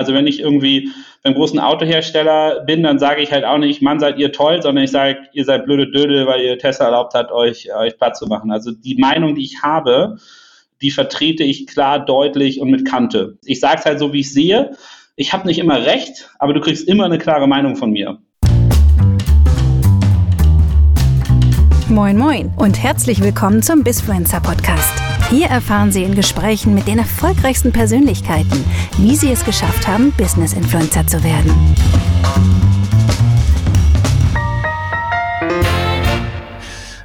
Also wenn ich irgendwie beim großen Autohersteller bin, dann sage ich halt auch nicht, Mann, seid ihr toll, sondern ich sage, ihr seid blöde Dödel, weil ihr Tesla erlaubt hat, euch, euch Platz zu machen. Also die Meinung, die ich habe, die vertrete ich klar, deutlich und mit Kante. Ich sage es halt so, wie ich sehe. Ich habe nicht immer recht, aber du kriegst immer eine klare Meinung von mir. Moin Moin und herzlich willkommen zum Bisfluencer Podcast. Hier erfahren Sie in Gesprächen mit den erfolgreichsten Persönlichkeiten, wie sie es geschafft haben, Business Influencer zu werden.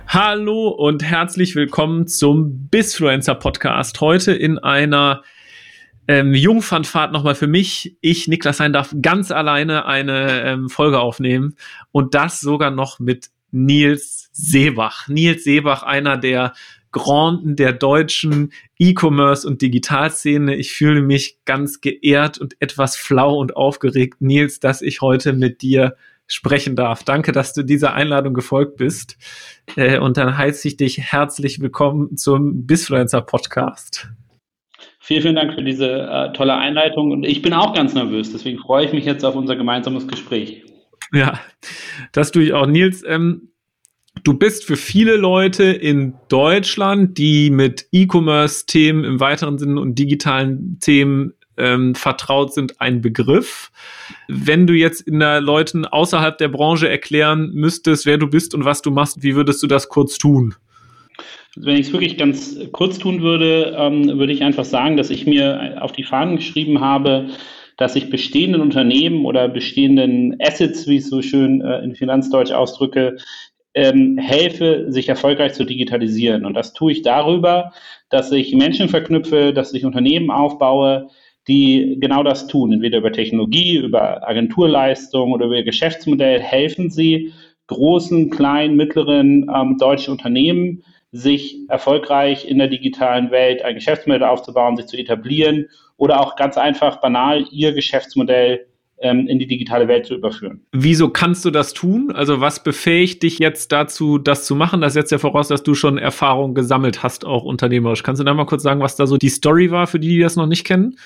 Hallo und herzlich willkommen zum Bisfluencer Podcast. Heute in einer ähm, Jungfernfahrt nochmal für mich. Ich, Niklas Sein, darf ganz alleine eine ähm, Folge aufnehmen und das sogar noch mit Nils Seebach. Nils Seebach, einer der Granden der deutschen E-Commerce und Digitalszene. Ich fühle mich ganz geehrt und etwas flau und aufgeregt, Nils, dass ich heute mit dir sprechen darf. Danke, dass du dieser Einladung gefolgt bist. Äh, und dann heiße ich dich herzlich willkommen zum Bisfluencer Podcast. Vielen, vielen Dank für diese äh, tolle Einleitung. Und ich bin auch ganz nervös, deswegen freue ich mich jetzt auf unser gemeinsames Gespräch. Ja, das tue ich auch. Nils, ähm, du bist für viele Leute in Deutschland, die mit E-Commerce-Themen im weiteren Sinne und digitalen Themen ähm, vertraut sind, ein Begriff. Wenn du jetzt in der Leuten außerhalb der Branche erklären müsstest, wer du bist und was du machst, wie würdest du das kurz tun? Also wenn ich es wirklich ganz kurz tun würde, ähm, würde ich einfach sagen, dass ich mir auf die Fahnen geschrieben habe, dass ich bestehenden Unternehmen oder bestehenden Assets, wie ich es so schön äh, in Finanzdeutsch ausdrücke, ähm, helfe, sich erfolgreich zu digitalisieren. Und das tue ich darüber, dass ich Menschen verknüpfe, dass ich Unternehmen aufbaue, die genau das tun. Entweder über Technologie, über Agenturleistung oder über ihr Geschäftsmodell helfen sie großen, kleinen, mittleren ähm, deutschen Unternehmen, sich erfolgreich in der digitalen Welt ein Geschäftsmodell aufzubauen, sich zu etablieren oder auch ganz einfach banal ihr Geschäftsmodell ähm, in die digitale Welt zu überführen. Wieso kannst du das tun? Also was befähigt dich jetzt dazu, das zu machen? Das setzt ja voraus, dass du schon Erfahrung gesammelt hast, auch unternehmerisch. Kannst du da mal kurz sagen, was da so die Story war für die, die das noch nicht kennen?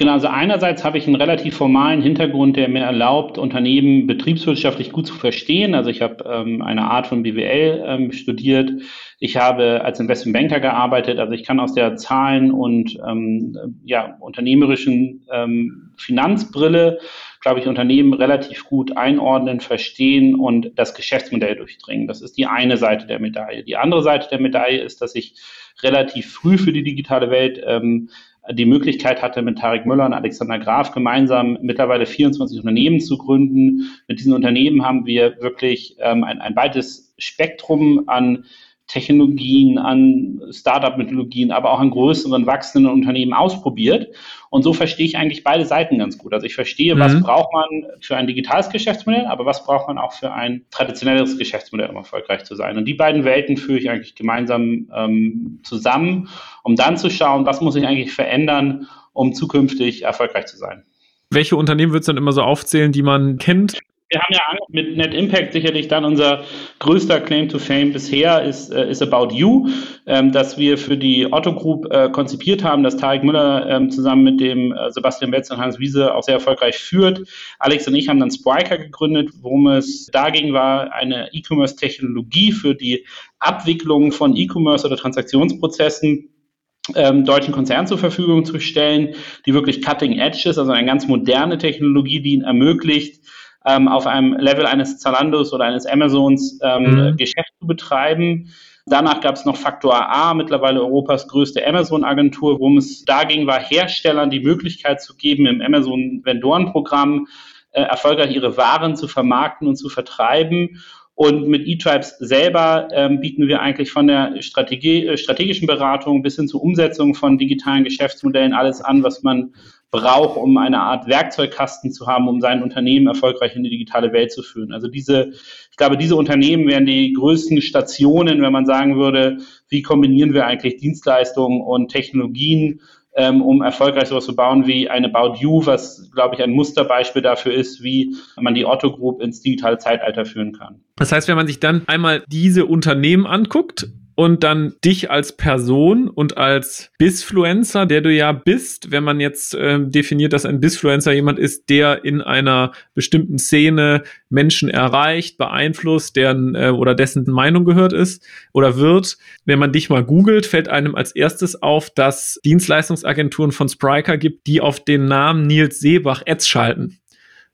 Genau, also einerseits habe ich einen relativ formalen Hintergrund, der mir erlaubt, Unternehmen betriebswirtschaftlich gut zu verstehen. Also ich habe ähm, eine Art von BWL ähm, studiert. Ich habe als Investmentbanker gearbeitet. Also ich kann aus der Zahlen- und ähm, ja, unternehmerischen ähm, Finanzbrille, glaube ich, Unternehmen relativ gut einordnen, verstehen und das Geschäftsmodell durchdringen. Das ist die eine Seite der Medaille. Die andere Seite der Medaille ist, dass ich relativ früh für die digitale Welt ähm, die Möglichkeit hatte, mit Tarek Müller und Alexander Graf gemeinsam mittlerweile 24 Unternehmen zu gründen. Mit diesen Unternehmen haben wir wirklich ähm, ein, ein weites Spektrum an Technologien, an Startup-Methodologien, aber auch an größeren, wachsenden Unternehmen ausprobiert. Und so verstehe ich eigentlich beide Seiten ganz gut. Also ich verstehe, mhm. was braucht man für ein digitales Geschäftsmodell, aber was braucht man auch für ein traditionelles Geschäftsmodell, um erfolgreich zu sein. Und die beiden Welten führe ich eigentlich gemeinsam ähm, zusammen, um dann zu schauen, was muss ich eigentlich verändern, um zukünftig erfolgreich zu sein. Welche Unternehmen würdest du dann immer so aufzählen, die man kennt? Wir haben ja mit Net Impact sicherlich dann unser größter Claim to Fame bisher ist, äh, ist About You, ähm, dass wir für die Otto Group äh, konzipiert haben, dass Tarek Müller ähm, zusammen mit dem äh, Sebastian Betz und Hans Wiese auch sehr erfolgreich führt. Alex und ich haben dann Spriker gegründet, worum es dagegen war, eine E-Commerce-Technologie für die Abwicklung von E-Commerce oder Transaktionsprozessen ähm, deutschen Konzernen zur Verfügung zu stellen, die wirklich cutting edge ist, also eine ganz moderne Technologie, die ihnen ermöglicht, ähm, auf einem Level eines Zalandos oder eines Amazons ähm, mhm. Geschäft zu betreiben. Danach gab es noch Faktor A, mittlerweile Europas größte Amazon-Agentur, worum es dagegen war, Herstellern die Möglichkeit zu geben, im Amazon-Vendoren-Programm äh, erfolgreich ihre Waren zu vermarkten und zu vertreiben. Und mit eTribes selber ähm, bieten wir eigentlich von der Strategie, äh, strategischen Beratung bis hin zur Umsetzung von digitalen Geschäftsmodellen alles an, was man braucht, um eine Art Werkzeugkasten zu haben, um sein Unternehmen erfolgreich in die digitale Welt zu führen. Also diese, ich glaube, diese Unternehmen wären die größten Stationen, wenn man sagen würde, wie kombinieren wir eigentlich Dienstleistungen und Technologien, ähm, um erfolgreich sowas zu bauen wie eine About You, was, glaube ich, ein Musterbeispiel dafür ist, wie man die Otto Group ins digitale Zeitalter führen kann. Das heißt, wenn man sich dann einmal diese Unternehmen anguckt, und dann dich als Person und als Bisfluencer, der du ja bist, wenn man jetzt äh, definiert, dass ein Bisfluencer jemand ist, der in einer bestimmten Szene Menschen erreicht, beeinflusst, deren äh, oder dessen Meinung gehört ist oder wird. Wenn man dich mal googelt, fällt einem als erstes auf, dass Dienstleistungsagenturen von Spriker gibt, die auf den Namen Nils Seebach Ads schalten.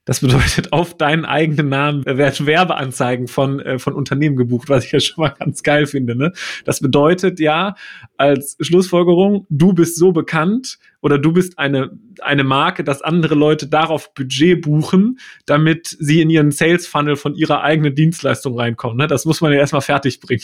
Das bedeutet, auf deinen eigenen Namen werden Werbeanzeigen von, äh, von Unternehmen gebucht, was ich ja schon mal ganz geil finde. Ne? Das bedeutet ja als Schlussfolgerung, du bist so bekannt oder du bist eine, eine Marke, dass andere Leute darauf Budget buchen, damit sie in ihren Sales Funnel von ihrer eigenen Dienstleistung reinkommen. Ne? Das muss man ja erstmal fertig bringen.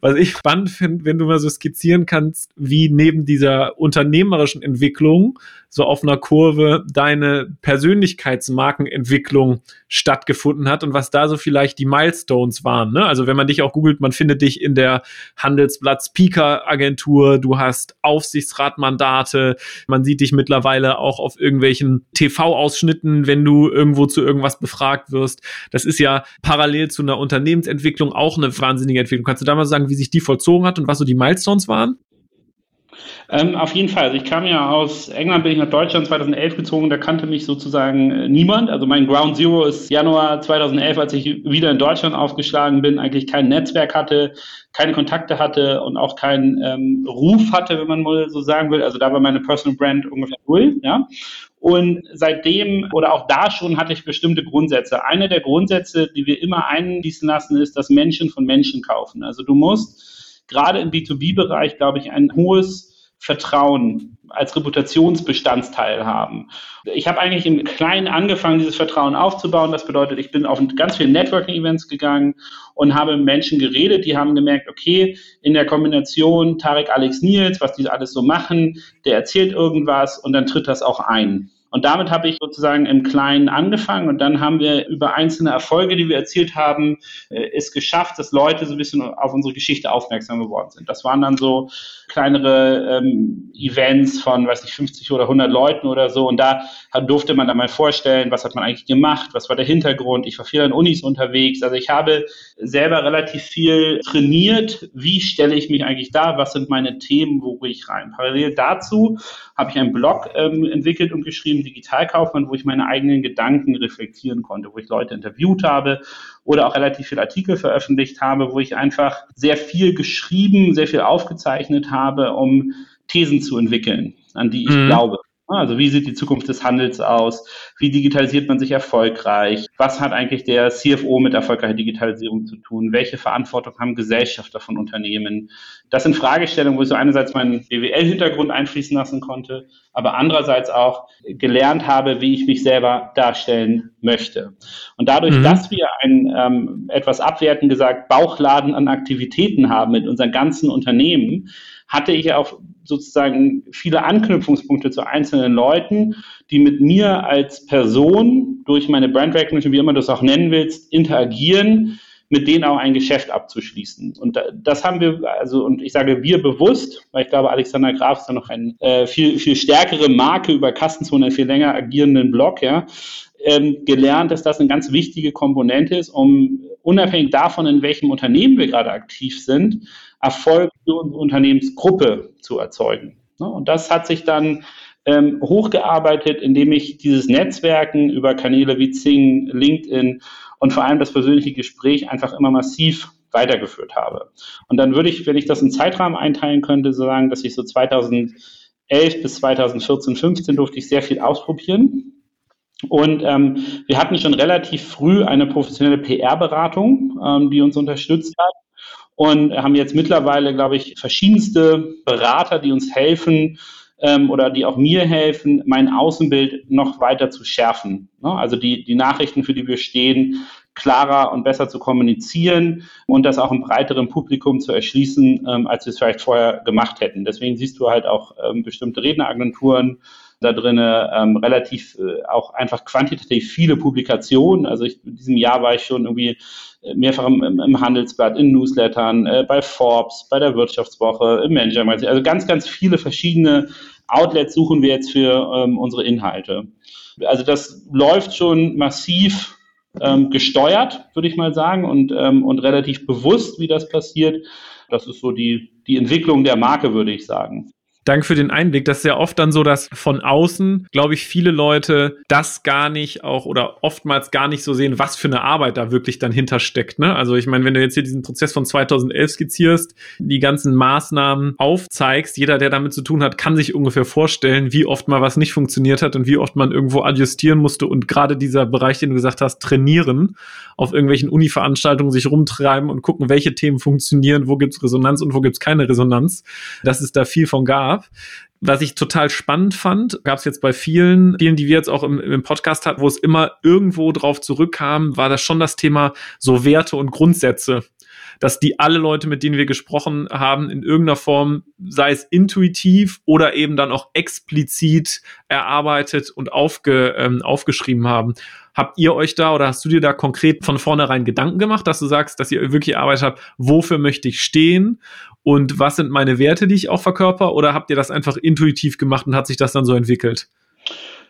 Was ich spannend finde, wenn du mal so skizzieren kannst, wie neben dieser unternehmerischen Entwicklung so auf einer Kurve deine Persönlichkeitsmarkenentwicklung stattgefunden hat und was da so vielleicht die Milestones waren. Ne? Also wenn man dich auch googelt, man findet dich in der Handelsblatt Speaker Agentur, du hast Aufsichtsratmandate, man sieht dich mittlerweile auch auf irgendwelchen TV-Ausschnitten, wenn du irgendwo zu irgendwas befragt wirst. Das ist ja parallel zu einer Unternehmensentwicklung auch eine wahnsinnige Entwicklung. Kannst du da mal sagen, wie sich die vollzogen hat und was so die Milestones waren? Ähm, auf jeden Fall. Also ich kam ja aus England, bin ich nach Deutschland 2011 gezogen, da kannte mich sozusagen äh, niemand. Also mein Ground Zero ist Januar 2011, als ich wieder in Deutschland aufgeschlagen bin, eigentlich kein Netzwerk hatte, keine Kontakte hatte und auch keinen ähm, Ruf hatte, wenn man mal so sagen will. Also da war meine Personal Brand ungefähr null, ja. Und seitdem oder auch da schon hatte ich bestimmte Grundsätze. Eine der Grundsätze, die wir immer einließen lassen, ist, dass Menschen von Menschen kaufen. Also du musst gerade im B2B-Bereich, glaube ich, ein hohes Vertrauen als Reputationsbestandteil haben. Ich habe eigentlich im Kleinen angefangen, dieses Vertrauen aufzubauen. Das bedeutet, ich bin auf ganz viele Networking-Events gegangen und habe mit Menschen geredet, die haben gemerkt, okay, in der Kombination Tarek, Alex, Nils, was die alles so machen, der erzählt irgendwas und dann tritt das auch ein. Und damit habe ich sozusagen im Kleinen angefangen und dann haben wir über einzelne Erfolge, die wir erzielt haben, äh, es geschafft, dass Leute so ein bisschen auf unsere Geschichte aufmerksam geworden sind. Das waren dann so kleinere ähm, Events von, weiß nicht, 50 oder 100 Leuten oder so und da durfte man dann mal vorstellen, was hat man eigentlich gemacht, was war der Hintergrund. Ich war viel an Unis unterwegs, also ich habe selber relativ viel trainiert, wie stelle ich mich eigentlich da, was sind meine Themen, wo gehe ich rein. Parallel dazu habe ich einen Blog ähm, entwickelt und geschrieben, im Digitalkaufmann, wo ich meine eigenen Gedanken reflektieren konnte, wo ich Leute interviewt habe oder auch relativ viele Artikel veröffentlicht habe, wo ich einfach sehr viel geschrieben, sehr viel aufgezeichnet habe, um Thesen zu entwickeln, an die ich mhm. glaube. Also wie sieht die Zukunft des Handels aus? Wie digitalisiert man sich erfolgreich? Was hat eigentlich der CFO mit erfolgreicher Digitalisierung zu tun? Welche Verantwortung haben Gesellschafter von Unternehmen? Das sind Fragestellungen, wo ich so einerseits meinen BWL-Hintergrund einfließen lassen konnte, aber andererseits auch gelernt habe, wie ich mich selber darstellen möchte. Und dadurch, mhm. dass wir ein ähm, etwas abwertend gesagt Bauchladen an Aktivitäten haben mit unseren ganzen Unternehmen, hatte ich auch sozusagen viele Anknüpfungspunkte zu einzelnen Leuten, die mit mir als Person durch meine Brand Recognition, wie immer du es auch nennen willst, interagieren, mit denen auch ein Geschäft abzuschließen. Und das haben wir, also, und ich sage wir bewusst, weil ich glaube, Alexander Graf ist ja noch eine äh, viel, viel stärkere Marke über Kastenzone, viel länger agierenden Blog, ja, ähm, gelernt, dass das eine ganz wichtige Komponente ist, um unabhängig davon, in welchem Unternehmen wir gerade aktiv sind, Erfolg für unsere Unternehmensgruppe zu erzeugen. Ne? Und das hat sich dann ähm, hochgearbeitet, indem ich dieses Netzwerken über Kanäle wie Zing, LinkedIn und vor allem das persönliche Gespräch einfach immer massiv weitergeführt habe. Und dann würde ich, wenn ich das in Zeitrahmen einteilen könnte, so sagen, dass ich so 2011 bis 2014, 15 durfte ich sehr viel ausprobieren. Und ähm, wir hatten schon relativ früh eine professionelle PR-Beratung, ähm, die uns unterstützt hat und haben jetzt mittlerweile, glaube ich, verschiedenste Berater, die uns helfen ähm, oder die auch mir helfen, mein Außenbild noch weiter zu schärfen. Ne? Also die, die Nachrichten, für die wir stehen, klarer und besser zu kommunizieren und das auch im breiteren Publikum zu erschließen, ähm, als wir es vielleicht vorher gemacht hätten. Deswegen siehst du halt auch ähm, bestimmte Redneragenturen, da drin ähm, relativ äh, auch einfach quantitativ viele Publikationen. Also ich, in diesem Jahr war ich schon irgendwie äh, mehrfach im, im Handelsblatt, in Newslettern, äh, bei Forbes, bei der Wirtschaftswoche, im Manager. Also ganz, ganz viele verschiedene Outlets suchen wir jetzt für ähm, unsere Inhalte. Also das läuft schon massiv ähm, gesteuert, würde ich mal sagen, und, ähm, und relativ bewusst, wie das passiert. Das ist so die, die Entwicklung der Marke, würde ich sagen. Danke für den Einblick. Das ist ja oft dann so, dass von außen, glaube ich, viele Leute das gar nicht auch oder oftmals gar nicht so sehen, was für eine Arbeit da wirklich dann hintersteckt. Ne? Also ich meine, wenn du jetzt hier diesen Prozess von 2011 skizzierst, die ganzen Maßnahmen aufzeigst, jeder, der damit zu tun hat, kann sich ungefähr vorstellen, wie oft mal was nicht funktioniert hat und wie oft man irgendwo adjustieren musste und gerade dieser Bereich, den du gesagt hast, trainieren, auf irgendwelchen Uni-Veranstaltungen sich rumtreiben und gucken, welche Themen funktionieren, wo gibt's Resonanz und wo gibt's keine Resonanz, dass es da viel von gab gab. Was ich total spannend fand, gab es jetzt bei vielen, vielen, die wir jetzt auch im, im Podcast hatten, wo es immer irgendwo drauf zurückkam, war das schon das Thema so Werte und Grundsätze dass die alle Leute, mit denen wir gesprochen haben, in irgendeiner Form, sei es intuitiv oder eben dann auch explizit erarbeitet und aufge, ähm, aufgeschrieben haben. Habt ihr euch da oder hast du dir da konkret von vornherein Gedanken gemacht, dass du sagst, dass ihr wirklich erarbeitet habt, wofür möchte ich stehen und was sind meine Werte, die ich auch verkörper? Oder habt ihr das einfach intuitiv gemacht und hat sich das dann so entwickelt?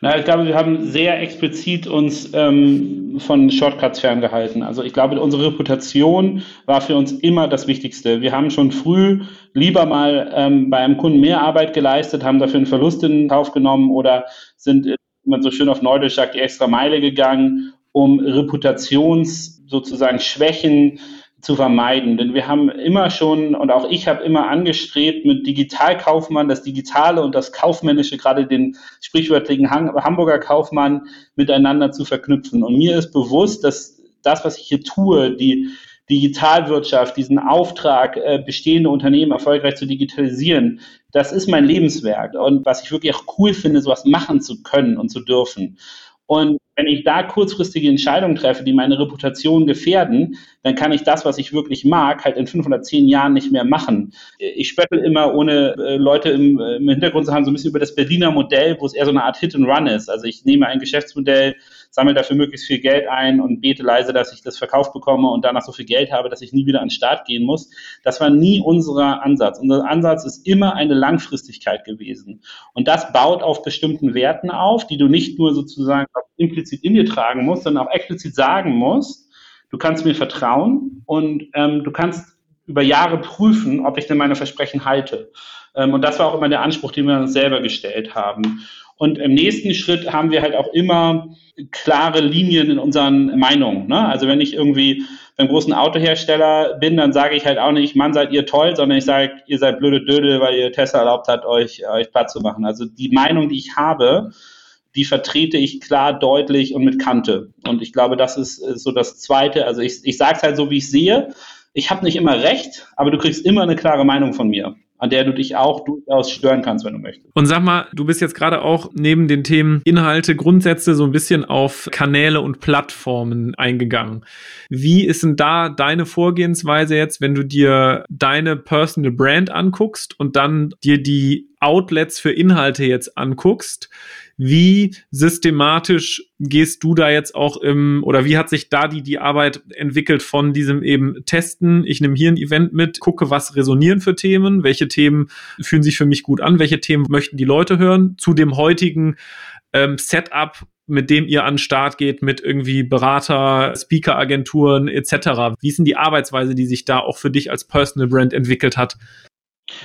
Na, ich glaube, wir haben sehr explizit uns ähm, von Shortcuts ferngehalten. Also ich glaube, unsere Reputation war für uns immer das Wichtigste. Wir haben schon früh lieber mal ähm, bei einem Kunden mehr Arbeit geleistet, haben dafür einen Verlust in Kauf genommen oder sind, wie man so schön auf Neudeutsch sagt, die extra Meile gegangen, um Reputations sozusagen Schwächen zu vermeiden. Denn wir haben immer schon, und auch ich habe immer angestrebt, mit Digitalkaufmann das Digitale und das Kaufmännische, gerade den sprichwörtlichen Hamburger Kaufmann, miteinander zu verknüpfen. Und mir ist bewusst, dass das, was ich hier tue, die Digitalwirtschaft, diesen Auftrag, äh, bestehende Unternehmen erfolgreich zu digitalisieren, das ist mein Lebenswerk. Und was ich wirklich auch cool finde, sowas machen zu können und zu dürfen. Und wenn ich da kurzfristige Entscheidungen treffe, die meine Reputation gefährden, dann kann ich das, was ich wirklich mag, halt in 510 Jahren nicht mehr machen. Ich spöttel immer, ohne äh, Leute im, im Hintergrund zu haben, so ein bisschen über das Berliner Modell, wo es eher so eine Art Hit and Run ist. Also ich nehme ein Geschäftsmodell, sammle dafür möglichst viel Geld ein und bete leise, dass ich das verkauft bekomme und danach so viel Geld habe, dass ich nie wieder an den Start gehen muss. Das war nie unser Ansatz. Unser Ansatz ist immer eine Langfristigkeit gewesen. Und das baut auf bestimmten Werten auf, die du nicht nur sozusagen implizit in dir tragen musst, sondern auch explizit sagen musst, du kannst mir vertrauen und ähm, du kannst über Jahre prüfen, ob ich denn meine Versprechen halte. Ähm, und das war auch immer der Anspruch, den wir uns selber gestellt haben. Und im nächsten Schritt haben wir halt auch immer klare Linien in unseren Meinungen. Ne? Also wenn ich irgendwie beim großen Autohersteller bin, dann sage ich halt auch nicht, Mann, seid ihr toll, sondern ich sage, ihr seid blöde Dödel, weil ihr Tesla erlaubt hat, euch, euch Platz zu machen. Also die Meinung, die ich habe, die vertrete ich klar, deutlich und mit Kante. Und ich glaube, das ist so das Zweite. Also ich, ich sage es halt so, wie ich sehe. Ich habe nicht immer recht, aber du kriegst immer eine klare Meinung von mir an der du dich auch durchaus stören kannst, wenn du möchtest. Und sag mal, du bist jetzt gerade auch neben den Themen Inhalte, Grundsätze so ein bisschen auf Kanäle und Plattformen eingegangen. Wie ist denn da deine Vorgehensweise jetzt, wenn du dir deine Personal Brand anguckst und dann dir die Outlets für Inhalte jetzt anguckst? Wie systematisch gehst du da jetzt auch im, oder wie hat sich da die, die Arbeit entwickelt von diesem eben Testen? Ich nehme hier ein Event mit, gucke, was resonieren für Themen, welche Themen fühlen sich für mich gut an, welche Themen möchten die Leute hören, zu dem heutigen ähm, Setup, mit dem ihr an den Start geht, mit irgendwie Berater, Speaker-Agenturen etc. Wie ist denn die Arbeitsweise, die sich da auch für dich als Personal Brand entwickelt hat?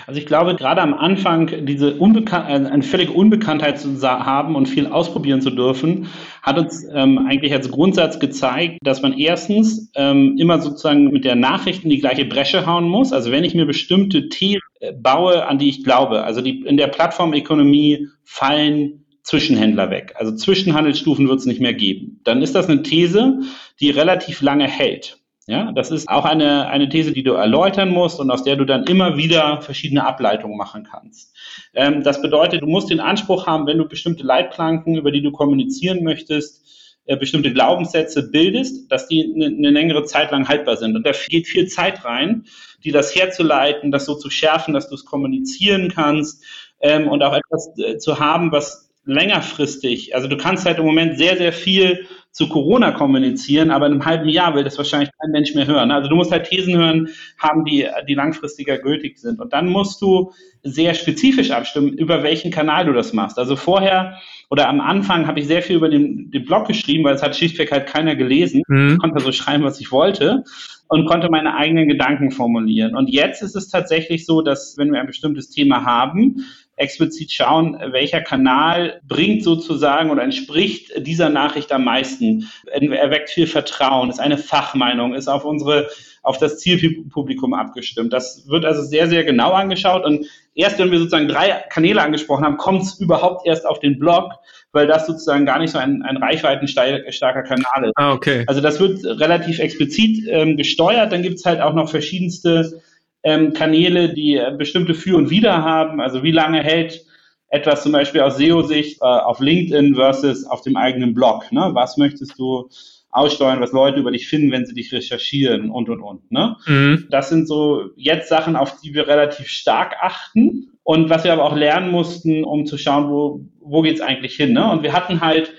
Also ich glaube, gerade am Anfang diese Unbekan äh, eine völlige Unbekanntheit zu haben und viel ausprobieren zu dürfen, hat uns ähm, eigentlich als Grundsatz gezeigt, dass man erstens ähm, immer sozusagen mit der Nachricht in die gleiche Bresche hauen muss. Also wenn ich mir bestimmte Themen äh, baue, an die ich glaube, also die in der Plattformökonomie fallen Zwischenhändler weg. Also Zwischenhandelsstufen wird es nicht mehr geben. Dann ist das eine These, die relativ lange hält. Ja, das ist auch eine, eine These, die du erläutern musst und aus der du dann immer wieder verschiedene Ableitungen machen kannst. Ähm, das bedeutet, du musst den Anspruch haben, wenn du bestimmte Leitplanken, über die du kommunizieren möchtest, äh, bestimmte Glaubenssätze bildest, dass die eine, eine längere Zeit lang haltbar sind. Und da geht viel Zeit rein, die das herzuleiten, das so zu schärfen, dass du es kommunizieren kannst ähm, und auch etwas äh, zu haben, was längerfristig, also du kannst halt im Moment sehr, sehr viel zu Corona kommunizieren, aber in einem halben Jahr will das wahrscheinlich kein Mensch mehr hören. Also du musst halt Thesen hören, haben die, die langfristiger gültig sind. Und dann musst du sehr spezifisch abstimmen, über welchen Kanal du das machst. Also vorher oder am Anfang habe ich sehr viel über den, den Blog geschrieben, weil es hat schlichtweg halt keiner gelesen. Mhm. Ich konnte so schreiben, was ich wollte und konnte meine eigenen Gedanken formulieren. Und jetzt ist es tatsächlich so, dass wenn wir ein bestimmtes Thema haben, explizit schauen, welcher Kanal bringt sozusagen oder entspricht dieser Nachricht am meisten, erweckt viel Vertrauen, ist eine Fachmeinung, ist auf unsere, auf das Zielpublikum abgestimmt. Das wird also sehr, sehr genau angeschaut und erst wenn wir sozusagen drei Kanäle angesprochen haben, kommt es überhaupt erst auf den Blog, weil das sozusagen gar nicht so ein, ein reichweitenstarker Kanal ist. Ah, okay. Also das wird relativ explizit ähm, gesteuert. Dann gibt es halt auch noch verschiedenste ähm, Kanäle, die äh, bestimmte Für und Wider haben. Also wie lange hält etwas zum Beispiel aus SEO-Sicht äh, auf LinkedIn versus auf dem eigenen Blog? Ne? Was möchtest du aussteuern, was Leute über dich finden, wenn sie dich recherchieren und und und. Ne? Mhm. Das sind so jetzt Sachen, auf die wir relativ stark achten und was wir aber auch lernen mussten, um zu schauen, wo, wo geht's eigentlich hin. Ne? Und wir hatten halt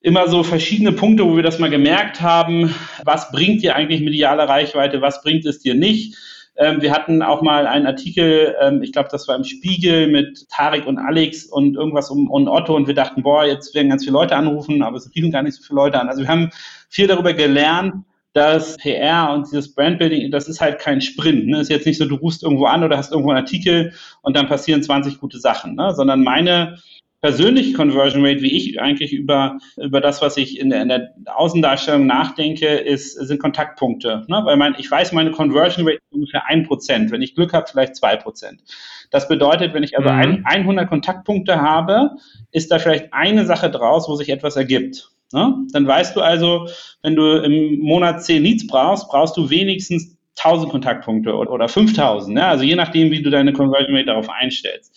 immer so verschiedene Punkte, wo wir das mal gemerkt haben, was bringt dir eigentlich mediale Reichweite, was bringt es dir nicht ähm, wir hatten auch mal einen Artikel, ähm, ich glaube, das war im Spiegel mit Tarek und Alex und irgendwas um und Otto und wir dachten, boah, jetzt werden ganz viele Leute anrufen, aber es riefen gar nicht so viele Leute an. Also wir haben viel darüber gelernt, dass PR und dieses Brandbuilding, das ist halt kein Sprint. Ne? Ist jetzt nicht so, du rufst irgendwo an oder hast irgendwo einen Artikel und dann passieren 20 gute Sachen, ne? sondern meine persönliche Conversion Rate, wie ich eigentlich über, über das, was ich in der, in der Außendarstellung nachdenke, ist, sind Kontaktpunkte. Ne? Weil mein, ich weiß, meine Conversion Rate ist ungefähr ein Prozent. Wenn ich Glück habe, vielleicht zwei Prozent. Das bedeutet, wenn ich also mhm. ein, 100 Kontaktpunkte habe, ist da vielleicht eine Sache draus, wo sich etwas ergibt. Ne? Dann weißt du also, wenn du im Monat 10 Leads brauchst, brauchst du wenigstens 1000 Kontaktpunkte oder, oder 5000. Ne? Also je nachdem, wie du deine Conversion Rate darauf einstellst.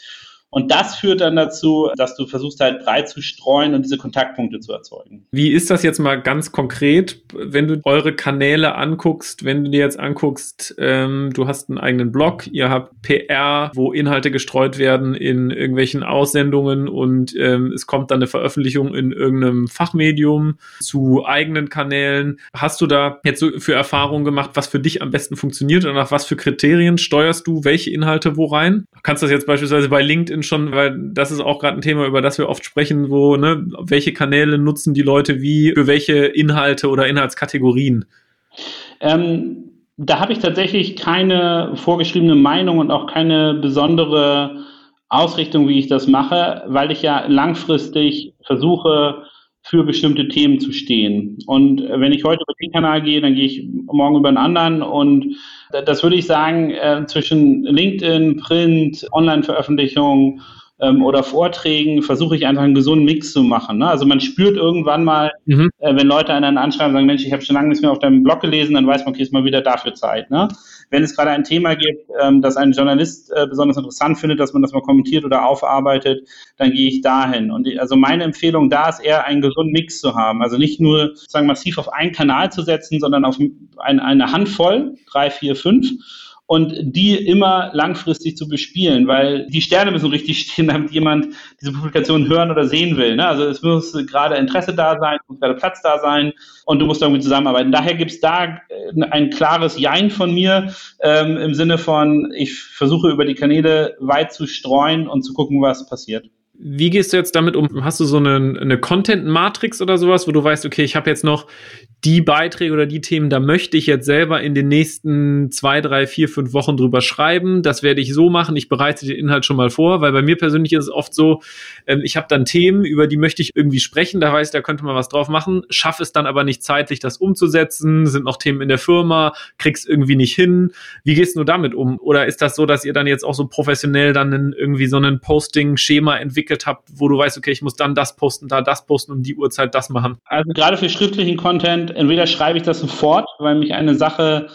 Und das führt dann dazu, dass du versuchst halt breit zu streuen und diese Kontaktpunkte zu erzeugen. Wie ist das jetzt mal ganz konkret, wenn du eure Kanäle anguckst, wenn du dir jetzt anguckst, ähm, du hast einen eigenen Blog, ihr habt PR, wo Inhalte gestreut werden in irgendwelchen Aussendungen und ähm, es kommt dann eine Veröffentlichung in irgendeinem Fachmedium zu eigenen Kanälen. Hast du da jetzt so für Erfahrungen gemacht, was für dich am besten funktioniert und nach was für Kriterien steuerst du welche Inhalte wo rein? Kannst du das jetzt beispielsweise bei LinkedIn LinkedIn schon, weil das ist auch gerade ein Thema, über das wir oft sprechen, wo, ne, welche Kanäle nutzen die Leute wie, für welche Inhalte oder Inhaltskategorien? Ähm, da habe ich tatsächlich keine vorgeschriebene Meinung und auch keine besondere Ausrichtung, wie ich das mache, weil ich ja langfristig versuche, für bestimmte Themen zu stehen. Und wenn ich heute über den Kanal gehe, dann gehe ich morgen über einen anderen. Und das würde ich sagen, äh, zwischen LinkedIn, Print, Online-Veröffentlichungen ähm, oder Vorträgen versuche ich einfach einen gesunden Mix zu machen. Ne? Also man spürt irgendwann mal, mhm. äh, wenn Leute einen anschreiben und sagen, Mensch, ich habe schon lange nichts mehr auf deinem Blog gelesen, dann weiß man, okay, ist mal wieder dafür Zeit. Ne? Wenn es gerade ein Thema gibt, ähm, das ein Journalist äh, besonders interessant findet, dass man das mal kommentiert oder aufarbeitet, dann gehe ich dahin. Und die, also meine Empfehlung da ist eher einen gesunden Mix zu haben. Also nicht nur sozusagen massiv auf einen Kanal zu setzen, sondern auf ein, eine Handvoll, drei, vier, fünf und die immer langfristig zu bespielen, weil die Sterne müssen richtig stehen, damit jemand diese Publikation hören oder sehen will. Ne? Also es muss gerade Interesse da sein, es muss gerade Platz da sein und du musst irgendwie zusammenarbeiten. Daher gibt es da äh, ein klares Jein von mir ähm, im Sinne von, ich versuche über die Kanäle weit zu streuen und zu gucken, was passiert. Wie gehst du jetzt damit um? Hast du so eine, eine Content-Matrix oder sowas, wo du weißt, okay, ich habe jetzt noch die Beiträge oder die Themen, da möchte ich jetzt selber in den nächsten zwei, drei, vier, fünf Wochen drüber schreiben. Das werde ich so machen. Ich bereite den Inhalt schon mal vor, weil bei mir persönlich ist es oft so, ähm, ich habe dann Themen, über die möchte ich irgendwie sprechen. Da weiß ich, da könnte man was drauf machen, schaffe es dann aber nicht zeitlich, das umzusetzen. Sind noch Themen in der Firma, krieg's irgendwie nicht hin. Wie gehst du damit um? Oder ist das so, dass ihr dann jetzt auch so professionell dann irgendwie so ein Posting-Schema entwickelt habt, wo du weißt, okay, ich muss dann das posten, da das posten, um die Uhrzeit das machen? Also gerade für schriftlichen Content entweder schreibe ich das sofort, weil mich eine Sache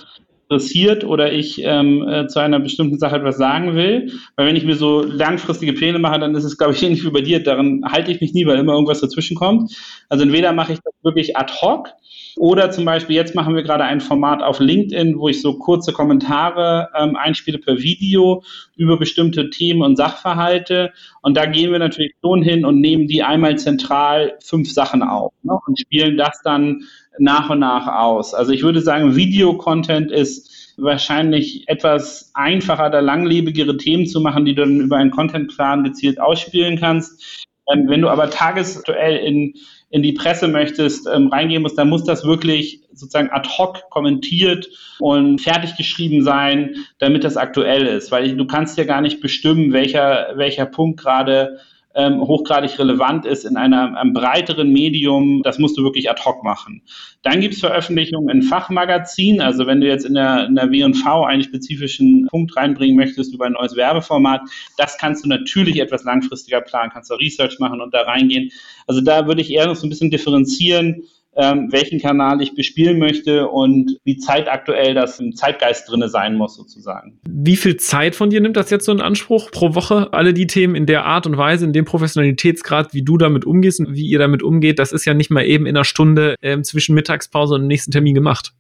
interessiert oder ich ähm, äh, zu einer bestimmten Sache etwas sagen will. Weil wenn ich mir so langfristige Pläne mache, dann ist es, glaube ich, ähnlich wie bei dir. Daran halte ich mich nie, weil immer irgendwas dazwischen kommt. Also entweder mache ich das wirklich ad hoc oder zum Beispiel, jetzt machen wir gerade ein Format auf LinkedIn, wo ich so kurze Kommentare ähm, einspiele per Video über bestimmte Themen und Sachverhalte. Und da gehen wir natürlich schon hin und nehmen die einmal zentral fünf Sachen auf ne, und spielen das dann nach und nach aus. Also ich würde sagen, Video-Content ist wahrscheinlich etwas einfacher, da langlebigere Themen zu machen, die du dann über einen Content-Plan gezielt ausspielen kannst. Ähm, wenn du aber tagesaktuell in in die Presse möchtest, ähm, reingehen musst, dann muss das wirklich sozusagen ad hoc kommentiert und fertig geschrieben sein, damit das aktuell ist. Weil du kannst ja gar nicht bestimmen, welcher, welcher Punkt gerade ähm, hochgradig relevant ist in einer, einem breiteren Medium, das musst du wirklich ad hoc machen. Dann gibt es Veröffentlichungen in Fachmagazinen, also wenn du jetzt in der, in der W&V einen spezifischen Punkt reinbringen möchtest über ein neues Werbeformat, das kannst du natürlich etwas langfristiger planen, kannst du Research machen und da reingehen. Also da würde ich eher noch so ein bisschen differenzieren, ähm, welchen Kanal ich bespielen möchte und wie zeitaktuell das im Zeitgeist drinne sein muss, sozusagen. Wie viel Zeit von dir nimmt das jetzt so in Anspruch pro Woche? Alle die Themen in der Art und Weise, in dem Professionalitätsgrad, wie du damit umgehst und wie ihr damit umgeht, das ist ja nicht mal eben in einer Stunde ähm, zwischen Mittagspause und dem nächsten Termin gemacht.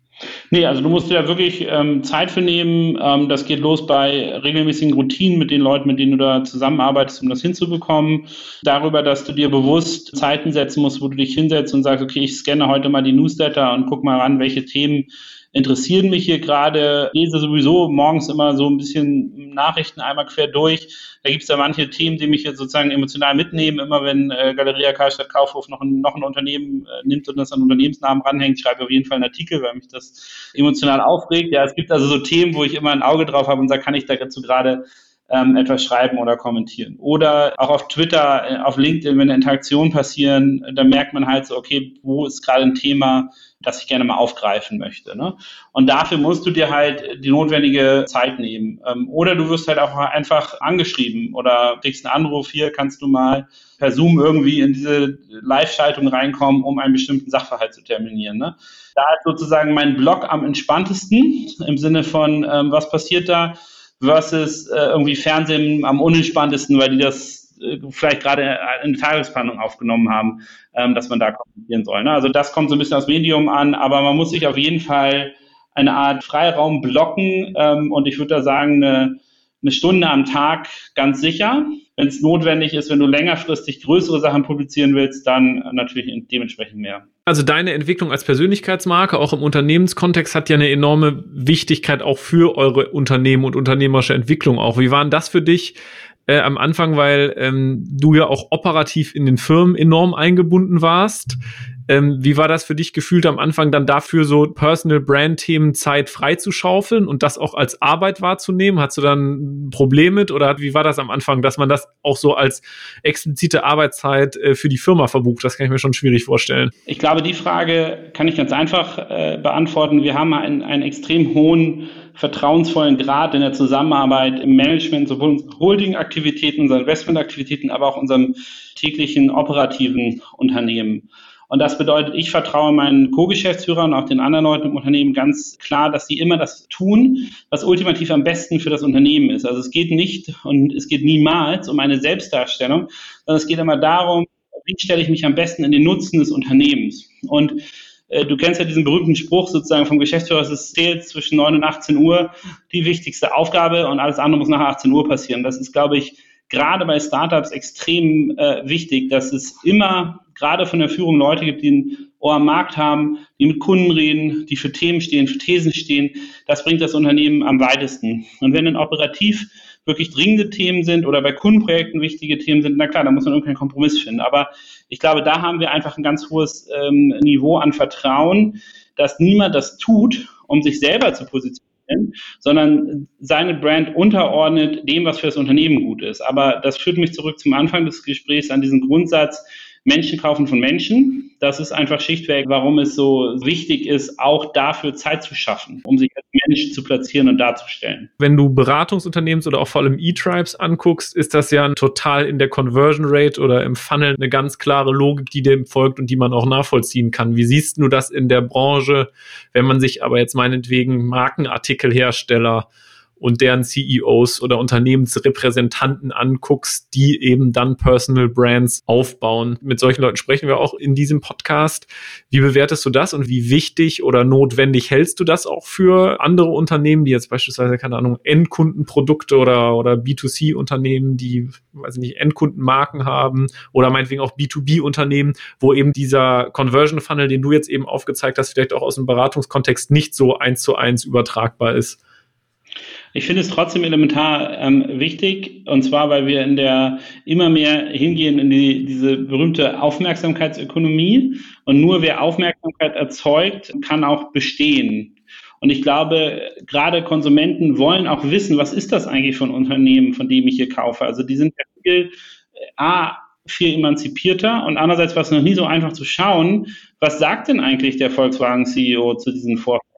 Nee, also du musst dir da wirklich ähm, Zeit für nehmen. Ähm, das geht los bei regelmäßigen Routinen mit den Leuten, mit denen du da zusammenarbeitest, um das hinzubekommen. Darüber, dass du dir bewusst Zeiten setzen musst, wo du dich hinsetzt und sagst, okay, ich scanne heute mal die Newsletter und guck mal ran, welche Themen interessieren mich hier gerade. lese sowieso morgens immer so ein bisschen Nachrichten einmal quer durch. Da gibt es ja manche Themen, die mich jetzt sozusagen emotional mitnehmen. Immer wenn äh, Galeria Karstadt Kaufhof noch ein, noch ein Unternehmen äh, nimmt und das an Unternehmensnamen ranhängt, schreibe ich auf jeden Fall einen Artikel, weil mich das emotional aufregt. Ja, es gibt also so Themen, wo ich immer ein Auge drauf habe und sage, kann ich dazu gerade ähm, etwas schreiben oder kommentieren. Oder auch auf Twitter, äh, auf LinkedIn, wenn Interaktionen passieren, da merkt man halt so, okay, wo ist gerade ein Thema, das ich gerne mal aufgreifen möchte. Ne? Und dafür musst du dir halt die notwendige Zeit nehmen. Ähm, oder du wirst halt auch einfach angeschrieben oder kriegst einen Anruf, hier kannst du mal per Zoom irgendwie in diese Live-Schaltung reinkommen, um einen bestimmten Sachverhalt zu terminieren. Ne? Da ist sozusagen mein Blog am entspanntesten im Sinne von, ähm, was passiert da versus äh, irgendwie Fernsehen am unentspanntesten, weil die das äh, vielleicht gerade in Tagesplanung aufgenommen haben, ähm, dass man da kommentieren soll. Ne? Also das kommt so ein bisschen aus Medium an, aber man muss sich auf jeden Fall eine Art Freiraum blocken ähm, und ich würde da sagen, eine, eine Stunde am Tag ganz sicher. Wenn es notwendig ist, wenn du längerfristig größere Sachen publizieren willst, dann natürlich dementsprechend mehr. Also deine Entwicklung als Persönlichkeitsmarke, auch im Unternehmenskontext, hat ja eine enorme Wichtigkeit auch für eure Unternehmen und unternehmerische Entwicklung auch. Wie waren das für dich? Äh, am Anfang, weil ähm, du ja auch operativ in den Firmen enorm eingebunden warst. Ähm, wie war das für dich gefühlt am Anfang dann dafür so Personal Brand Themen Zeit freizuschaufeln und das auch als Arbeit wahrzunehmen? Hast du dann ein Problem mit oder wie war das am Anfang, dass man das auch so als explizite Arbeitszeit äh, für die Firma verbucht? Das kann ich mir schon schwierig vorstellen. Ich glaube, die Frage kann ich ganz einfach äh, beantworten. Wir haben einen, einen extrem hohen vertrauensvollen Grad in der Zusammenarbeit im Management, sowohl Holding-Aktivitäten, unseren Investment-Aktivitäten, aber auch unserem täglichen operativen Unternehmen. Und das bedeutet, ich vertraue meinen Co-Geschäftsführern und auch den anderen Leuten im Unternehmen ganz klar, dass sie immer das tun, was ultimativ am besten für das Unternehmen ist. Also es geht nicht und es geht niemals um eine Selbstdarstellung, sondern es geht immer darum, wie stelle ich mich am besten in den Nutzen des Unternehmens. Und äh, du kennst ja diesen berühmten Spruch sozusagen vom Geschäftsführer, es zählt zwischen 9 und 18 Uhr die wichtigste Aufgabe und alles andere muss nach 18 Uhr passieren. Das ist, glaube ich, gerade bei Startups extrem äh, wichtig, dass es immer gerade von der Führung Leute gibt, die ein Ohr am Markt haben, die mit Kunden reden, die für Themen stehen, für Thesen stehen. Das bringt das Unternehmen am weitesten. Und wenn dann operativ wirklich dringende Themen sind oder bei Kundenprojekten wichtige Themen sind, na klar, da muss man irgendeinen Kompromiss finden. Aber ich glaube, da haben wir einfach ein ganz hohes ähm, Niveau an Vertrauen, dass niemand das tut, um sich selber zu positionieren, sondern seine Brand unterordnet dem, was für das Unternehmen gut ist. Aber das führt mich zurück zum Anfang des Gesprächs an diesen Grundsatz, Menschen kaufen von Menschen. das ist einfach schlichtweg, warum es so wichtig ist, auch dafür Zeit zu schaffen, um sich als Mensch zu platzieren und darzustellen. Wenn du Beratungsunternehmens oder auch vor allem E-Tribes anguckst, ist das ja total in der Conversion Rate oder im Funnel eine ganz klare Logik, die dem folgt und die man auch nachvollziehen kann. Wie siehst du das in der Branche, wenn man sich aber jetzt meinetwegen Markenartikelhersteller und deren CEOs oder Unternehmensrepräsentanten anguckst, die eben dann Personal Brands aufbauen. Mit solchen Leuten sprechen wir auch in diesem Podcast. Wie bewertest du das und wie wichtig oder notwendig hältst du das auch für andere Unternehmen, die jetzt beispielsweise, keine Ahnung, Endkundenprodukte oder, oder B2C-Unternehmen, die, weiß ich nicht, Endkundenmarken haben oder meinetwegen auch B2B-Unternehmen, wo eben dieser Conversion Funnel, den du jetzt eben aufgezeigt hast, vielleicht auch aus dem Beratungskontext nicht so eins zu eins übertragbar ist? Ich finde es trotzdem elementar ähm, wichtig, und zwar, weil wir in der immer mehr hingehen in die, diese berühmte Aufmerksamkeitsökonomie. Und nur wer Aufmerksamkeit erzeugt, kann auch bestehen. Und ich glaube, gerade Konsumenten wollen auch wissen, was ist das eigentlich für ein Unternehmen, von dem ich hier kaufe. Also die sind ja viel, äh, A, viel emanzipierter und andererseits war es noch nie so einfach zu schauen, was sagt denn eigentlich der Volkswagen-CEO zu diesen Vorfällen?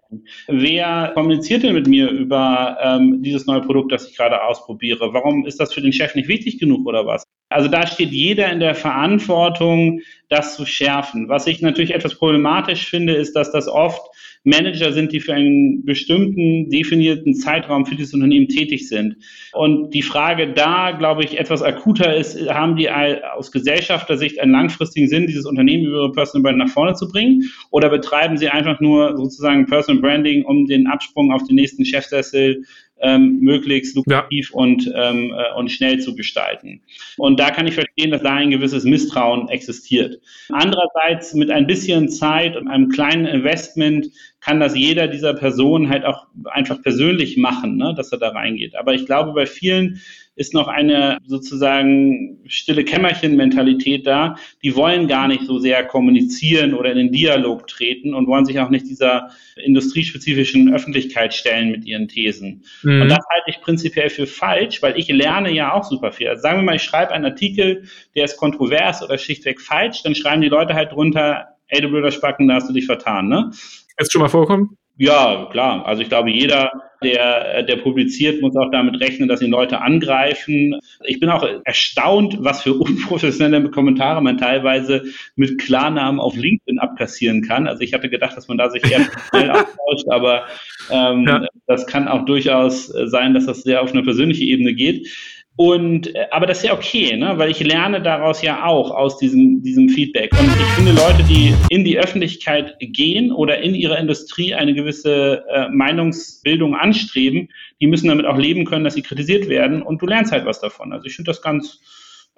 Wer kommuniziert denn mit mir über ähm, dieses neue Produkt, das ich gerade ausprobiere? Warum ist das für den Chef nicht wichtig genug oder was? Also da steht jeder in der Verantwortung, das zu schärfen. Was ich natürlich etwas problematisch finde, ist, dass das oft Manager sind, die für einen bestimmten definierten Zeitraum für dieses Unternehmen tätig sind. Und die Frage da, glaube ich, etwas akuter ist, haben die aus Gesellschaftersicht einen langfristigen Sinn, dieses Unternehmen über ihre Personal Brand nach vorne zu bringen? Oder betreiben sie einfach nur sozusagen Personal Branding, um den Absprung auf den nächsten Chefsessel ähm, möglichst lukrativ ja. und, ähm, äh, und schnell zu gestalten. Und da kann ich verstehen, dass da ein gewisses Misstrauen existiert. Andererseits mit ein bisschen Zeit und einem kleinen Investment kann das jeder dieser Personen halt auch einfach persönlich machen, ne, dass er da reingeht. Aber ich glaube, bei vielen ist noch eine sozusagen stille Kämmerchen-Mentalität da. Die wollen gar nicht so sehr kommunizieren oder in den Dialog treten und wollen sich auch nicht dieser industriespezifischen Öffentlichkeit stellen mit ihren Thesen. Mhm. Und das halte ich prinzipiell für falsch, weil ich lerne ja auch super viel. Also sagen wir mal, ich schreibe einen Artikel, der ist kontrovers oder schlichtweg falsch, dann schreiben die Leute halt drunter, ey du blöder Spacken, da hast du dich vertan. Ne? Ist schon mal vorkommen? Ja, klar. Also ich glaube, jeder, der, der publiziert, muss auch damit rechnen, dass ihn Leute angreifen. Ich bin auch erstaunt, was für unprofessionelle Kommentare man teilweise mit Klarnamen auf LinkedIn abkassieren kann. Also ich hatte gedacht, dass man da sich eher schnell austauscht, aber ähm, ja. das kann auch durchaus sein, dass das sehr auf eine persönliche Ebene geht. Und äh, aber das ist ja okay, ne? weil ich lerne daraus ja auch aus diesem, diesem Feedback. Und ich finde Leute, die in die Öffentlichkeit gehen oder in ihrer Industrie eine gewisse äh, Meinungsbildung anstreben, die müssen damit auch leben können, dass sie kritisiert werden und du lernst halt was davon. Also ich finde das ganz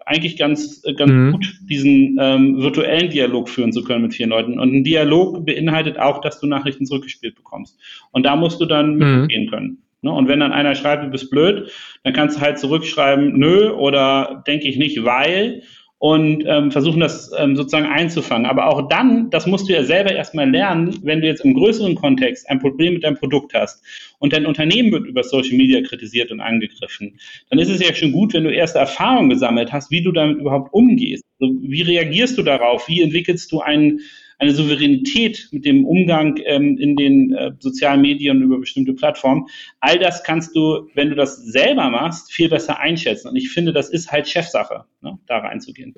eigentlich ganz, äh, ganz mhm. gut, diesen ähm, virtuellen Dialog führen zu können mit vielen Leuten. Und ein Dialog beinhaltet auch, dass du Nachrichten zurückgespielt bekommst. Und da musst du dann mhm. mitgehen können. Ne? Und wenn dann einer schreibt, du bist blöd, dann kannst du halt zurückschreiben, nö, oder denke ich nicht, weil und ähm, versuchen das ähm, sozusagen einzufangen. Aber auch dann, das musst du ja selber erstmal lernen, wenn du jetzt im größeren Kontext ein Problem mit deinem Produkt hast und dein Unternehmen wird über Social Media kritisiert und angegriffen, dann ist es ja schon gut, wenn du erste Erfahrungen gesammelt hast, wie du damit überhaupt umgehst. Also, wie reagierst du darauf? Wie entwickelst du einen eine Souveränität mit dem Umgang ähm, in den äh, sozialen Medien über bestimmte Plattformen. All das kannst du, wenn du das selber machst, viel besser einschätzen. Und ich finde, das ist halt Chefsache, ne, da reinzugehen.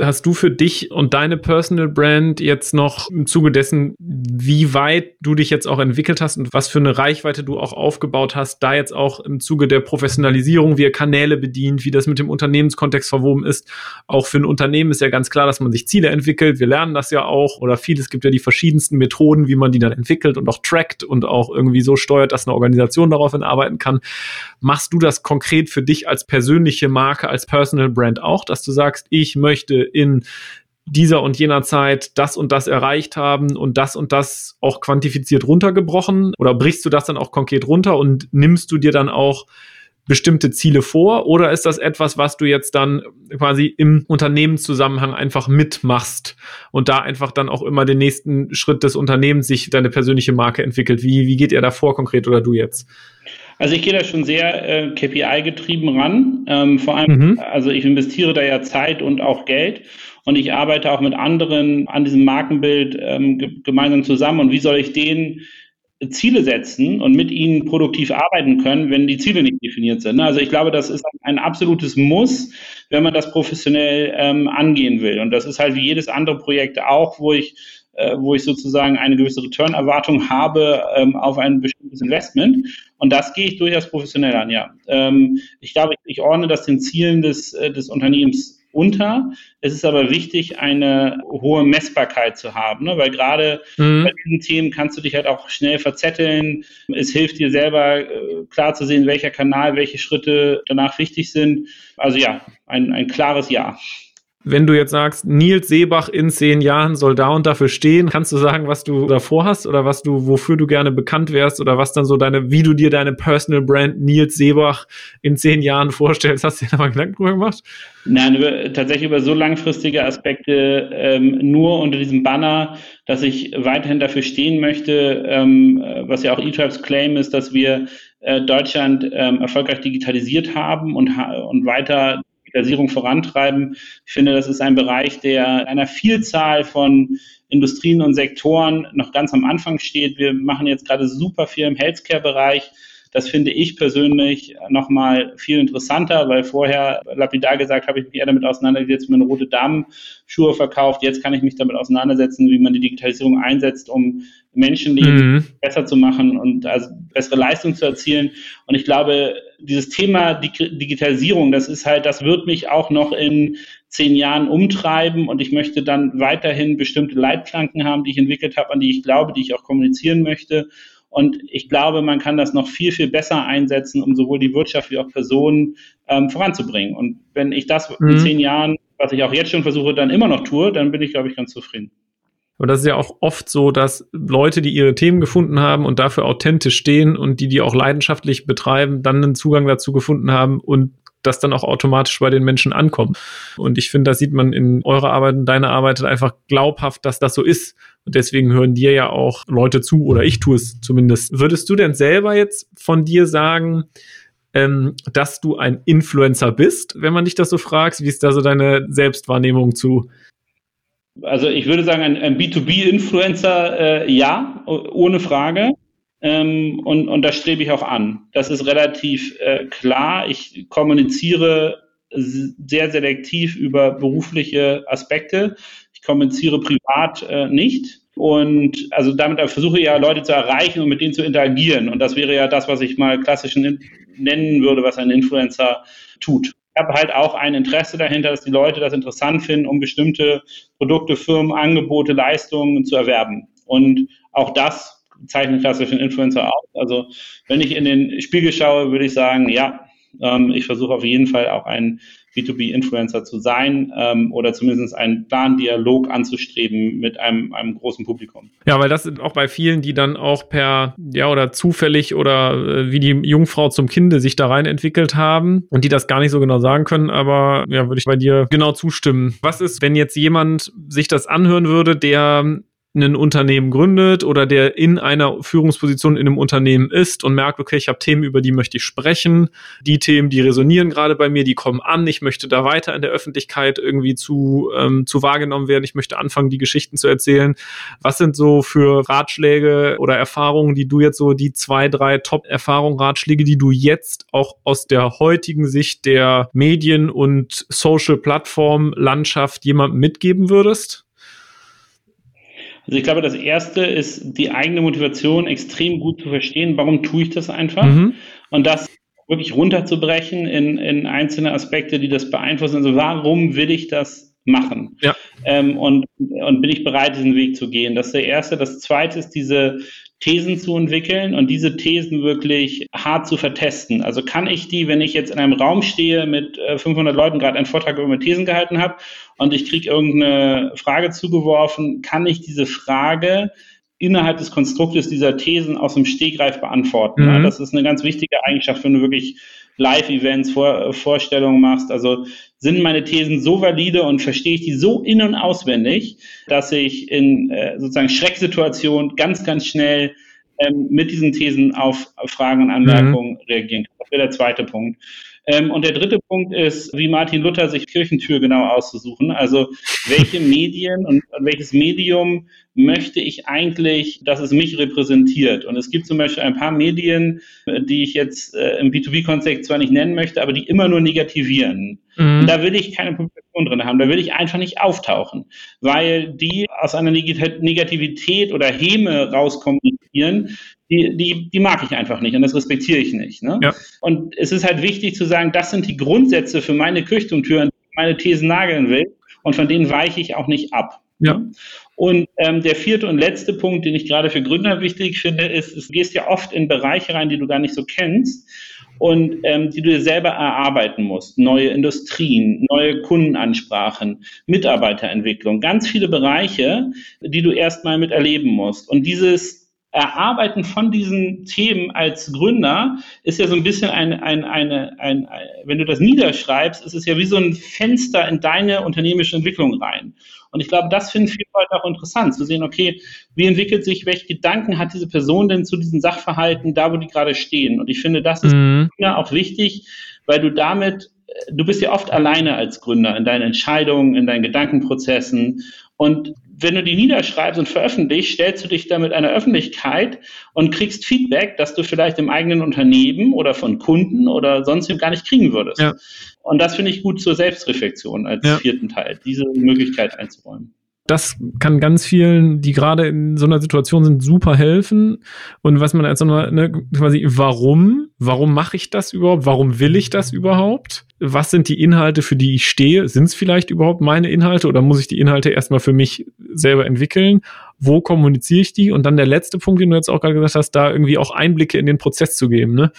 Hast du für dich und deine Personal Brand jetzt noch im Zuge dessen, wie weit du dich jetzt auch entwickelt hast und was für eine Reichweite du auch aufgebaut hast, da jetzt auch im Zuge der Professionalisierung, wie ihr Kanäle bedient, wie das mit dem Unternehmenskontext verwoben ist. Auch für ein Unternehmen ist ja ganz klar, dass man sich Ziele entwickelt. Wir lernen das ja auch oder viel. Es gibt ja die verschiedensten Methoden, wie man die dann entwickelt und auch trackt und auch irgendwie so steuert, dass eine Organisation daraufhin arbeiten kann. Machst du das konkret für dich als persönliche Marke, als Personal Brand auch, dass du sagst, ich möchte in dieser und jener Zeit das und das erreicht haben und das und das auch quantifiziert runtergebrochen? Oder brichst du das dann auch konkret runter und nimmst du dir dann auch bestimmte Ziele vor oder ist das etwas, was du jetzt dann quasi im Unternehmenszusammenhang einfach mitmachst und da einfach dann auch immer den nächsten Schritt des Unternehmens sich deine persönliche Marke entwickelt? Wie, wie geht ihr da vor konkret oder du jetzt? Also ich gehe da schon sehr äh, KPI-getrieben ran. Ähm, vor allem, mhm. also ich investiere da ja Zeit und auch Geld. und ich arbeite auch mit anderen an diesem Markenbild ähm, gemeinsam zusammen. Und wie soll ich den Ziele setzen und mit ihnen produktiv arbeiten können, wenn die Ziele nicht definiert sind. Also ich glaube, das ist ein absolutes Muss, wenn man das professionell ähm, angehen will. Und das ist halt wie jedes andere Projekt auch, wo ich äh, wo ich sozusagen eine gewisse Return-Erwartung habe ähm, auf ein bestimmtes Investment. Und das gehe ich durchaus professionell an, ja. Ähm, ich glaube, ich, ich ordne das den Zielen des, äh, des Unternehmens unter. Es ist aber wichtig, eine hohe Messbarkeit zu haben, ne? weil gerade mhm. bei diesen Themen kannst du dich halt auch schnell verzetteln. Es hilft dir selber äh, klar zu sehen, welcher Kanal, welche Schritte danach wichtig sind. Also ja, ein, ein klares Ja wenn du jetzt sagst, Nils Seebach in zehn Jahren soll da und dafür stehen, kannst du sagen, was du davor hast oder was du, wofür du gerne bekannt wärst oder was dann so deine, wie du dir deine Personal Brand Nils Seebach in zehn Jahren vorstellst? Hast du dir da mal Gedanken drüber gemacht? Nein, über, tatsächlich über so langfristige Aspekte ähm, nur unter diesem Banner, dass ich weiterhin dafür stehen möchte, ähm, was ja auch eTribes Claim ist, dass wir äh, Deutschland ähm, erfolgreich digitalisiert haben und, und weiter Digitalisierung vorantreiben. Ich finde, das ist ein Bereich, der einer Vielzahl von Industrien und Sektoren noch ganz am Anfang steht. Wir machen jetzt gerade super viel im Healthcare-Bereich. Das finde ich persönlich nochmal viel interessanter, weil vorher, lapidar gesagt, habe ich mich eher damit auseinandergesetzt, mir eine rote Damenschuhe verkauft. Jetzt kann ich mich damit auseinandersetzen, wie man die Digitalisierung einsetzt, um Menschenleben mhm. besser zu machen und also bessere Leistung zu erzielen. Und ich glaube, dieses Thema Digitalisierung, das ist halt, das wird mich auch noch in zehn Jahren umtreiben und ich möchte dann weiterhin bestimmte Leitplanken haben, die ich entwickelt habe, an die ich glaube, die ich auch kommunizieren möchte. Und ich glaube, man kann das noch viel, viel besser einsetzen, um sowohl die Wirtschaft wie auch Personen ähm, voranzubringen. Und wenn ich das mhm. in zehn Jahren, was ich auch jetzt schon versuche, dann immer noch tue, dann bin ich, glaube ich, ganz zufrieden. Aber das ist ja auch oft so, dass Leute, die ihre Themen gefunden haben und dafür authentisch stehen und die die auch leidenschaftlich betreiben, dann einen Zugang dazu gefunden haben und das dann auch automatisch bei den Menschen ankommt. Und ich finde, da sieht man in eurer Arbeit und deiner Arbeit einfach glaubhaft, dass das so ist. Und deswegen hören dir ja auch Leute zu oder ich tue es zumindest. Würdest du denn selber jetzt von dir sagen, ähm, dass du ein Influencer bist, wenn man dich das so fragt? Wie ist da so deine Selbstwahrnehmung zu? Also ich würde sagen, ein, ein B2B-Influencer, äh, ja, ohne Frage. Ähm, und, und das strebe ich auch an. Das ist relativ äh, klar. Ich kommuniziere sehr selektiv über berufliche Aspekte. Ich kommuniziere privat äh, nicht. Und also damit versuche ich ja Leute zu erreichen und mit denen zu interagieren. Und das wäre ja das, was ich mal klassisch nennen würde, was ein Influencer tut. Ich habe halt auch ein Interesse dahinter, dass die Leute das interessant finden, um bestimmte Produkte, Firmen, Angebote, Leistungen zu erwerben. Und auch das zeichnen klassischen Influencer aus. Also wenn ich in den Spiegel schaue, würde ich sagen, ja, ähm, ich versuche auf jeden Fall auch ein B2B-Influencer zu sein ähm, oder zumindest einen klaren Dialog anzustreben mit einem, einem großen Publikum. Ja, weil das sind auch bei vielen, die dann auch per, ja, oder zufällig oder äh, wie die Jungfrau zum Kinde sich da rein entwickelt haben und die das gar nicht so genau sagen können, aber ja, würde ich bei dir genau zustimmen. Was ist, wenn jetzt jemand sich das anhören würde, der ein Unternehmen gründet oder der in einer Führungsposition in einem Unternehmen ist und merkt, okay, ich habe Themen, über die möchte ich sprechen. Die Themen, die resonieren gerade bei mir, die kommen an. Ich möchte da weiter in der Öffentlichkeit irgendwie zu, ähm, zu wahrgenommen werden. Ich möchte anfangen, die Geschichten zu erzählen. Was sind so für Ratschläge oder Erfahrungen, die du jetzt so, die zwei, drei Top-Erfahrungen, Ratschläge, die du jetzt auch aus der heutigen Sicht der Medien- und Social-Plattform-Landschaft jemandem mitgeben würdest? Also ich glaube, das erste ist die eigene Motivation extrem gut zu verstehen. Warum tue ich das einfach? Mhm. Und das wirklich runterzubrechen in, in einzelne Aspekte, die das beeinflussen. Also warum will ich das machen? Ja. Ähm, und, und bin ich bereit, diesen Weg zu gehen? Das ist der erste. Das zweite ist diese Thesen zu entwickeln und diese Thesen wirklich hart zu vertesten. Also kann ich die, wenn ich jetzt in einem Raum stehe mit 500 äh, Leuten, gerade einen Vortrag über meine Thesen gehalten habe und ich kriege irgendeine Frage zugeworfen, kann ich diese Frage innerhalb des Konstruktes dieser Thesen aus dem Stegreif beantworten. Mhm. Das ist eine ganz wichtige Eigenschaft, wenn du wirklich Live-Events, Vor Vorstellungen machst. Also sind meine Thesen so valide und verstehe ich die so in- und auswendig, dass ich in äh, sozusagen Schrecksituationen ganz, ganz schnell ähm, mit diesen Thesen auf, Fragen und Anmerkungen mhm. reagieren kann. Das wäre der zweite Punkt. Ähm, und der dritte Punkt ist, wie Martin Luther sich Kirchentür genau auszusuchen. Also welche Medien und welches Medium möchte ich eigentlich, dass es mich repräsentiert? Und es gibt zum Beispiel ein paar Medien, die ich jetzt äh, im B2B-Kontext zwar nicht nennen möchte, aber die immer nur negativieren. Mhm. Und da will ich keine Publikation drin haben. Da will ich einfach nicht auftauchen, weil die aus einer Negativität oder Häme rauskommunizieren, die, die, die mag ich einfach nicht und das respektiere ich nicht. Ne? Ja. Und es ist halt wichtig zu sagen, das sind die Grundsätze für meine ich meine Thesen nageln will und von denen weiche ich auch nicht ab. Ja. Und ähm, der vierte und letzte Punkt, den ich gerade für Gründer wichtig finde, ist, du gehst ja oft in Bereiche rein, die du gar nicht so kennst und ähm, die du dir selber erarbeiten musst. Neue Industrien, neue Kundenansprachen, Mitarbeiterentwicklung, ganz viele Bereiche, die du erstmal miterleben musst. Und dieses Erarbeiten von diesen Themen als Gründer ist ja so ein bisschen ein, ein, eine, ein, ein, wenn du das niederschreibst, ist es ja wie so ein Fenster in deine unternehmische Entwicklung rein. Und ich glaube, das finden viele Leute auch interessant, zu sehen, okay, wie entwickelt sich, welche Gedanken hat diese Person denn zu diesen Sachverhalten, da wo die gerade stehen? Und ich finde, das ist mhm. auch wichtig, weil du damit, du bist ja oft alleine als Gründer in deinen Entscheidungen, in deinen Gedankenprozessen. Und wenn du die niederschreibst und veröffentlichst, stellst du dich damit einer Öffentlichkeit und kriegst Feedback, das du vielleicht im eigenen Unternehmen oder von Kunden oder sonst gar nicht kriegen würdest. Ja. Und das finde ich gut zur Selbstreflexion als ja. vierten Teil, diese Möglichkeit einzuräumen das kann ganz vielen, die gerade in so einer Situation sind, super helfen. Und was man als nochmal, ne, quasi, warum? Warum mache ich das überhaupt? Warum will ich das überhaupt? Was sind die Inhalte, für die ich stehe? Sind es vielleicht überhaupt meine Inhalte oder muss ich die Inhalte erstmal für mich selber entwickeln? Wo kommuniziere ich die? Und dann der letzte Punkt, den du jetzt auch gerade gesagt hast, da irgendwie auch Einblicke in den Prozess zu geben. Ne?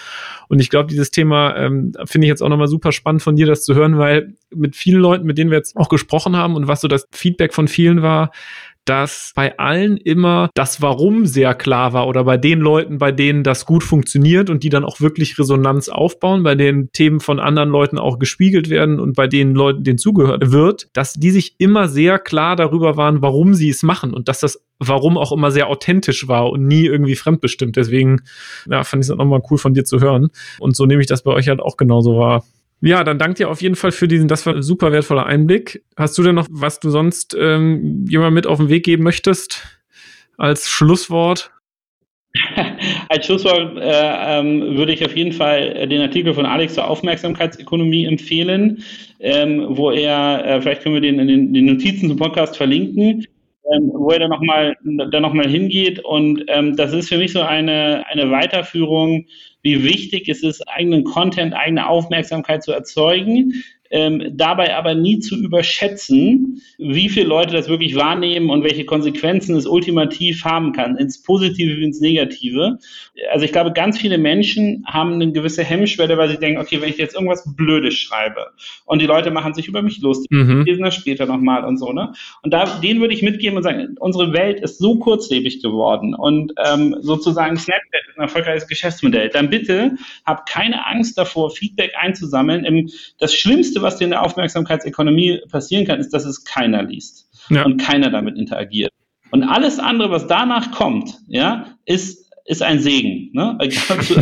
Und ich glaube, dieses Thema ähm, finde ich jetzt auch nochmal super spannend von dir, das zu hören, weil mit vielen Leuten, mit denen wir jetzt auch gesprochen haben und was so das Feedback von vielen war, dass bei allen immer das Warum sehr klar war oder bei den Leuten, bei denen das gut funktioniert und die dann auch wirklich Resonanz aufbauen, bei denen Themen von anderen Leuten auch gespiegelt werden und bei den Leuten, denen zugehört wird, dass die sich immer sehr klar darüber waren, warum sie es machen und dass das Warum auch immer sehr authentisch war und nie irgendwie fremdbestimmt. Deswegen ja, fand ich es nochmal cool von dir zu hören. Und so nehme ich das bei euch halt auch genauso wahr. Ja, dann danke dir auf jeden Fall für diesen, das war ein super wertvoller Einblick. Hast du denn noch, was du sonst ähm, jemand mit auf den Weg geben möchtest als Schlusswort? Als Schlusswort äh, ähm, würde ich auf jeden Fall den Artikel von Alex zur Aufmerksamkeitsökonomie empfehlen, ähm, wo er, äh, vielleicht können wir den in den, den Notizen zum Podcast verlinken, ähm, wo er dann nochmal noch mal hingeht. Und ähm, das ist für mich so eine, eine Weiterführung, wie wichtig es ist, eigenen Content, eigene Aufmerksamkeit zu erzeugen, ähm, dabei aber nie zu überschätzen, wie viele Leute das wirklich wahrnehmen und welche Konsequenzen es ultimativ haben kann, ins Positive wie ins Negative. Also ich glaube, ganz viele Menschen haben eine gewisse Hemmschwelle, weil sie denken, okay, wenn ich jetzt irgendwas Blödes schreibe und die Leute machen sich über mich lustig, mhm. lesen das später nochmal und so, ne? Und da, denen würde ich mitgeben und sagen, unsere Welt ist so kurzlebig geworden und ähm, sozusagen Snapchat ist ein erfolgreiches Geschäftsmodell. Dann bitte hab keine Angst davor, Feedback einzusammeln. Das Schlimmste Schlimmste, was dir in der Aufmerksamkeitsökonomie passieren kann, ist, dass es keiner liest ja. und keiner damit interagiert. Und alles andere, was danach kommt, ja, ist, ist ein Segen. Ne?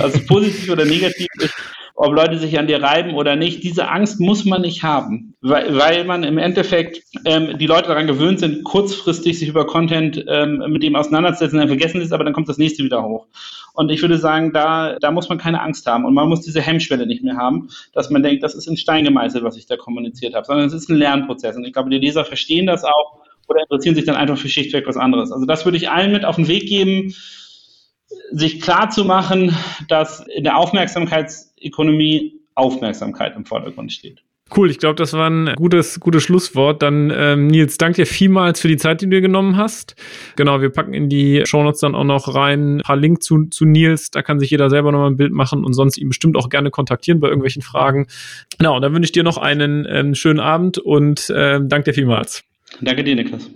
Also positiv oder negativ ist, ob Leute sich an dir reiben oder nicht. Diese Angst muss man nicht haben, weil, weil man im Endeffekt ähm, die Leute daran gewöhnt sind, kurzfristig sich über Content ähm, mit dem auseinanderzusetzen, dann vergessen sie es, aber dann kommt das nächste wieder hoch. Und ich würde sagen, da, da muss man keine Angst haben und man muss diese Hemmschwelle nicht mehr haben, dass man denkt, das ist in Stein gemeißelt, was ich da kommuniziert habe, sondern es ist ein Lernprozess. Und ich glaube, die Leser verstehen das auch oder interessieren sich dann einfach für schlichtweg was anderes. Also das würde ich allen mit auf den Weg geben, sich klar zu machen, dass in der Aufmerksamkeitsökonomie Aufmerksamkeit im Vordergrund steht. Cool, ich glaube, das war ein gutes, gutes Schlusswort. Dann, ähm, Nils, danke dir vielmals für die Zeit, die du dir genommen hast. Genau, wir packen in die Shownotes dann auch noch rein ein paar Links zu, zu Nils. Da kann sich jeder selber nochmal ein Bild machen und sonst ihn bestimmt auch gerne kontaktieren bei irgendwelchen Fragen. Genau, dann wünsche ich dir noch einen ähm, schönen Abend und ähm, danke dir vielmals. Danke dir, Niklas.